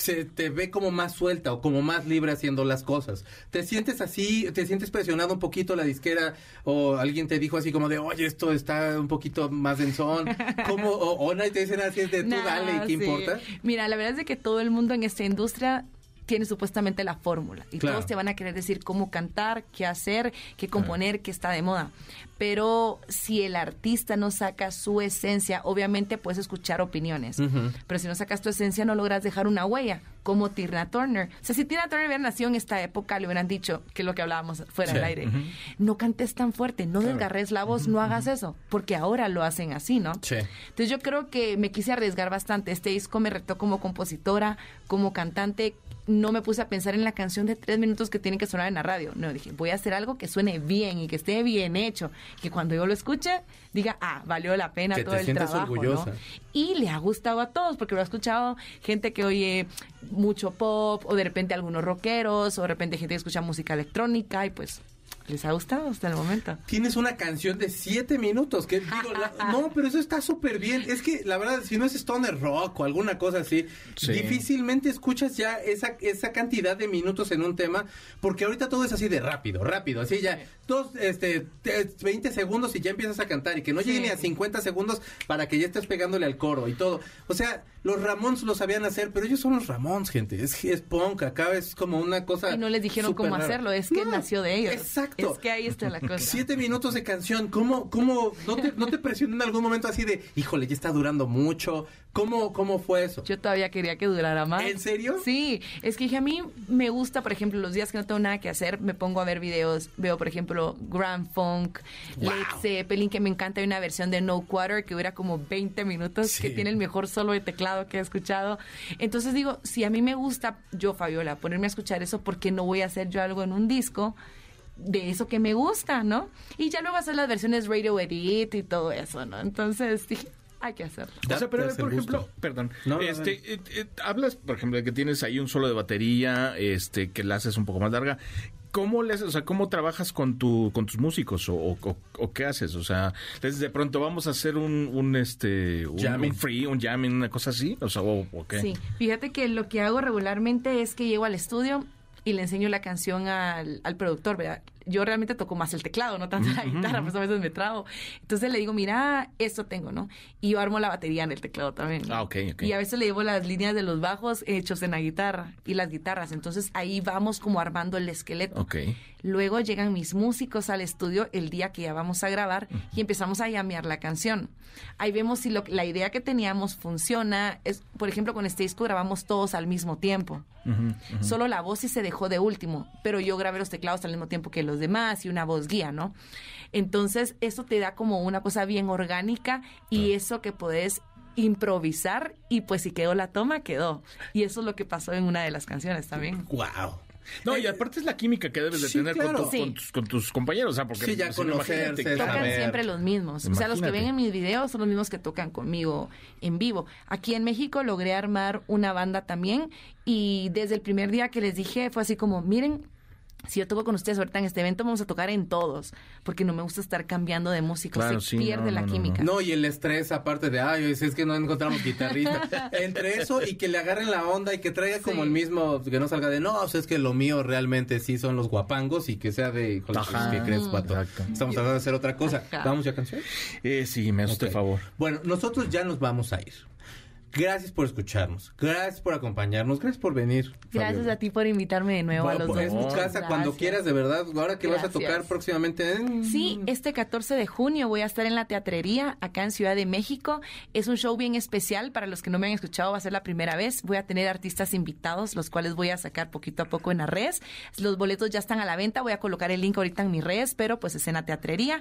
se te ve como más suelta o como más libre haciendo las cosas. ¿Te sientes así? ¿Te sientes presionado un poquito la disquera? ¿O alguien te dijo así como de, oye, esto está un poquito más densón? ¿Cómo? ¿O, o nadie te dicen así es de tú dale y qué sí. importa? Mira, la verdad es de que todo el mundo en esta industria tiene supuestamente la fórmula y Claro. todos te van a querer decir cómo cantar, qué hacer, qué componer, qué está de moda. Pero si el artista no saca su esencia, obviamente puedes escuchar opiniones. Pero si no sacas tu esencia, no logras dejar una huella, como Tina Turner. O sea, si Tina Turner hubiera nacido en esta época, le hubieran dicho, que es lo que hablábamos fuera Sí. del aire, no cantes tan fuerte, no desgarres la voz, no hagas eso, porque ahora lo hacen así, ¿no? Sí. Entonces yo creo que me quise arriesgar bastante. Este disco me retó como compositora, como cantante. No me puse a pensar en la canción de tres minutos que tiene que sonar en la radio. No, dije, voy a hacer algo que suene bien y que esté bien hecho. Que cuando yo lo escuche, diga, ah, valió la pena Que todo te el trabajo. Y le ha gustado a todos, porque lo ha escuchado gente que oye mucho pop, o de repente algunos rockeros, o de repente gente que escucha música electrónica, y pues les ha gustado hasta el momento. Tienes una canción de siete minutos que digo, la- no, pero eso está súper bien. Es que la verdad, si no es stoner rock o alguna cosa así, Sí. difícilmente escuchas ya esa, esa cantidad de minutos en un tema, porque ahorita todo es así de rápido, rápido, así ya, dos, este, te- 20 segundos y ya empiezas a cantar y que no llegue Sí. ni a 50 segundos para que ya estés pegándole al coro y todo. O sea, los Ramones lo sabían hacer, pero ellos son los Ramones, gente. Es, es punk, acá es como una cosa. Y no les dijeron cómo rara. hacerlo, es que No, nació de ellos. Exacto. Es que ahí está la cosa. Siete minutos de canción, ¿cómo, cómo, no te, no te presionó en algún momento así de, híjole, ya está durando mucho? ¿Cómo, cómo fue eso? Yo todavía quería que durara más. ¿En serio? Sí, es que dije, a mí me gusta, por ejemplo, los días que no tengo nada que hacer, me pongo a ver videos, veo, por ejemplo, Grand Funk, Wow. Led Zeppelin, que me encanta, hay una versión de No Quarter que dura como 20 minutos, Sí. que tiene el mejor solo de teclado que he escuchado. Entonces digo, si a mí me gusta, yo, Fabiola, ponerme a escuchar eso, ¿por qué no voy a hacer yo algo en un disco? De eso que me gusta, ¿no? Y ya luego hacer las versiones radio edit y todo eso, ¿no? Entonces dije, hay que hacerlo. O sea, pero por ejemplo, gusto. perdón, No, no, este, eh, eh, hablas, por ejemplo, de que tienes ahí un solo de batería, este, que la haces un poco más larga. ¿Cómo le haces, o sea, cómo trabajas con tu, con tus músicos o, o- o qué haces? O sea, entonces de pronto vamos a hacer un, un este, un, Jamming. un free, un jamming, una cosa así, o sea, o, o qué. Sí, fíjate que lo que hago regularmente es que llego al estudio y le enseño la canción al, al productor, ¿verdad? Yo realmente toco más el teclado, no tanto la guitarra, pues a veces me trago. Entonces le digo, mira, esto tengo, ¿no? Y yo armo la batería en el teclado también. ¿no? Ah, ok, ok. Y a veces le llevo las líneas de los bajos hechos en la guitarra y las guitarras. Entonces ahí vamos como armando el esqueleto. Ok. Luego llegan mis músicos al estudio el día que ya vamos a grabar y empezamos a llamear la canción. Ahí vemos si lo- la idea que teníamos funciona. Es, por ejemplo, con este disco grabamos todos al mismo tiempo. Solo la voz sí se dejó de último, pero yo grabé los teclados al mismo tiempo que los demás y una voz guía, ¿no? Entonces, eso te da como una cosa bien orgánica y eso que podés improvisar y pues si quedó la toma, quedó. Y eso es lo que pasó en una de las canciones también. Wow. No, y aparte es la química que debes de Sí, tener con, claro. tu- Sí. con tus, con tus compañeros. O sea, porque Sí, ya si conocerse, saber. tocan siempre los mismos. O sea, los que ven en mis videos son los mismos que tocan conmigo en vivo. Aquí en México logré armar una banda también y desde el primer día que les dije fue así como, miren, si yo toco con ustedes ahorita en este evento, vamos a tocar en todos, porque no me gusta estar cambiando de música, Claro, se sí, pierde no, la no, química. No, y el estrés, aparte de, ay, es que no encontramos guitarrista. Entre eso y que le agarren la onda y que traiga como el mismo, que no salga de, no, o sea, es que lo mío realmente sí son los guapangos y que sea de, híjole, pues. ¿qué crees? Exacto. Estamos tratando de hacer otra cosa. Ajá. ¿Vamos ya a canción? Eh, sí, me hace usted Ok. favor. Bueno, nosotros ya nos vamos a ir. Gracias por escucharnos, gracias por acompañarnos, gracias por venir. Gracias Fabiola. a ti por invitarme de nuevo Bueno, a los pues, dos. es tu casa cuando Gracias. quieras, de verdad. Ahora que vas a tocar próximamente. en- Sí, este 14 de junio voy a estar en la teatrería acá en Ciudad de México. Es un show bien especial para los que no me han escuchado, va a ser la primera vez. Voy a tener artistas invitados, los cuales voy a sacar poquito a poco en las redes. Los boletos ya están a la venta, voy a colocar el link ahorita en mis redes, pero pues es en la teatrería.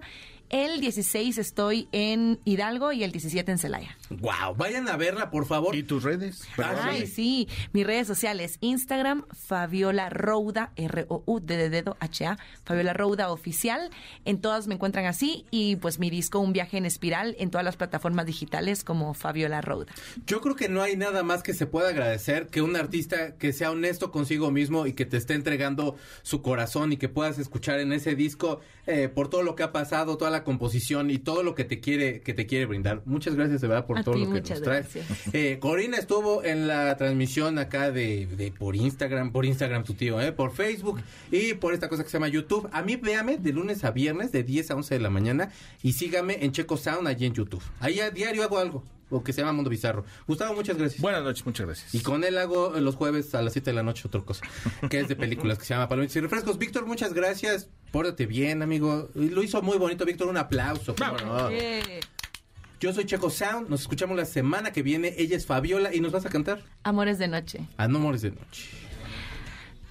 El 16 estoy en Hidalgo y el 17 en Celaya. Wow, vayan a verla, por favor. ¿Y tus redes? Ay, sí. Mis redes sociales, Instagram, Fabiola Rouda, R-O-U, D de dedo, H-A, Fabiola Rouda Oficial. En todas me encuentran así. Y pues mi disco, Un viaje en espiral, en todas las plataformas digitales como Fabiola Rouda. Yo creo que no hay nada más que se pueda agradecer que un artista que sea honesto consigo mismo y que te esté entregando su corazón y que puedas escuchar en ese disco eh, por todo lo que ha pasado, toda la composición y todo lo que te quiere que te quiere brindar. Muchas gracias de verdad por A todo ti, lo que nos trae. gracias. Eh, Corina estuvo en la transmisión acá de, de por Instagram, por Instagram tu tío, eh, por Facebook y por esta cosa que se llama YouTube. A mí véame de lunes a viernes de 10 a 11 de la mañana y sígame en Checo Sound allí en YouTube. Ahí a diario hago algo, lo que se llama Mundo Bizarro. Gustavo, muchas gracias. Buenas noches, muchas gracias. Y con él hago los jueves a las 7 de la noche otra cosa, que es de películas, que se llama Palomitas y Refrescos. Víctor, muchas gracias. Pórtate bien, amigo. Y Lo hizo muy bonito, Víctor. Un aplauso. no. Yo soy Checo Sound. Nos escuchamos la semana que viene. Ella es Fabiola y nos vas a cantar Amores de noche. a No Mores de Noche.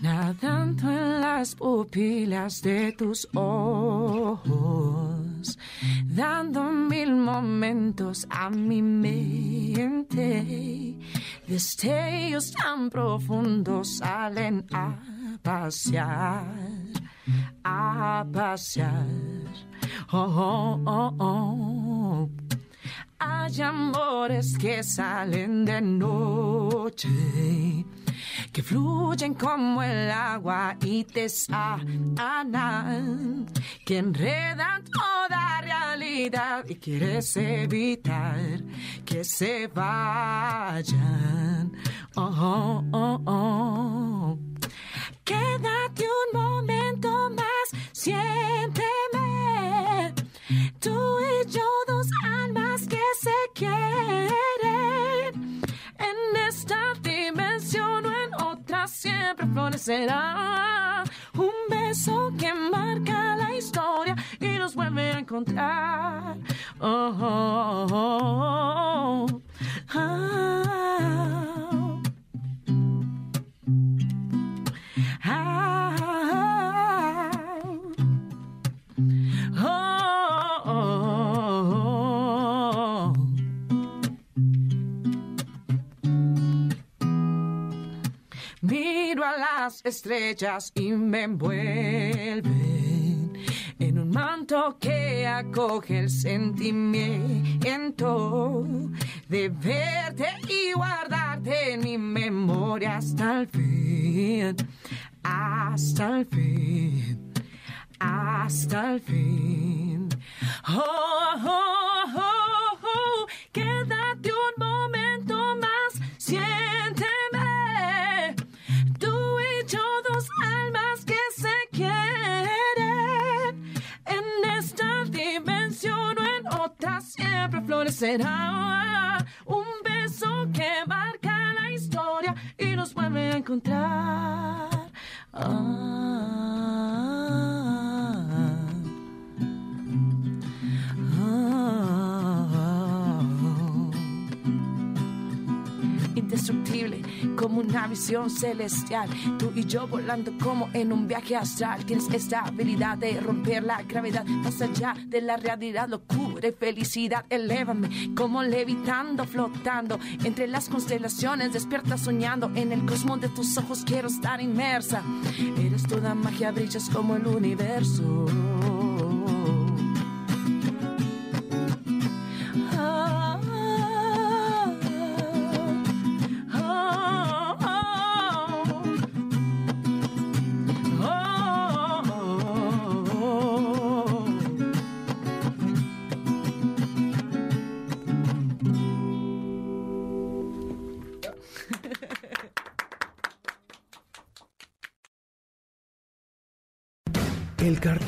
Nadando en las pupilas de tus ojos, dando mil momentos a mi mente. Destellos tan profundos salen a pasear, a pasear. Oh, oh, oh, oh. Hay amores que salen de noche, que fluyen como el agua y te sanan, que enredan toda realidad y quieres evitar que se vayan. Oh, oh, oh. Quédate un momento más, siénteme. Tú y yo, florecerá. Un beso que marca la historia y nos vuelve a encontrar. Oh, oh, oh, estrellas y me envuelven en un manto que acoge el sentimiento de verte y guardarte en mi memoria hasta el fin, hasta el fin hasta el fin. Oh, oh, oh, siempre florecerá. Un beso que marca la historia y nos vuelve a encontrar. Ah. Ah. Indestructible. como una visión celestial. Tú y yo volando como en un viaje astral. Tienes esta habilidad de romper la gravedad más allá de la realidad, locura y felicidad. Elévame como levitando, flotando entre las constelaciones. Despierta soñando en el cosmos de tus ojos. Quiero estar inmersa. Eres toda magia, brillas como el universo.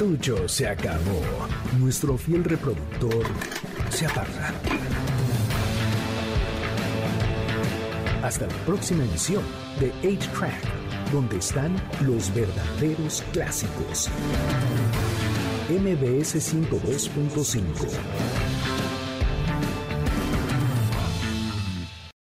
Cartucho se acabó. Nuestro fiel reproductor se aparta. Hasta la próxima emisión de 8-Track, donde están los verdaderos clásicos. MBS 102.5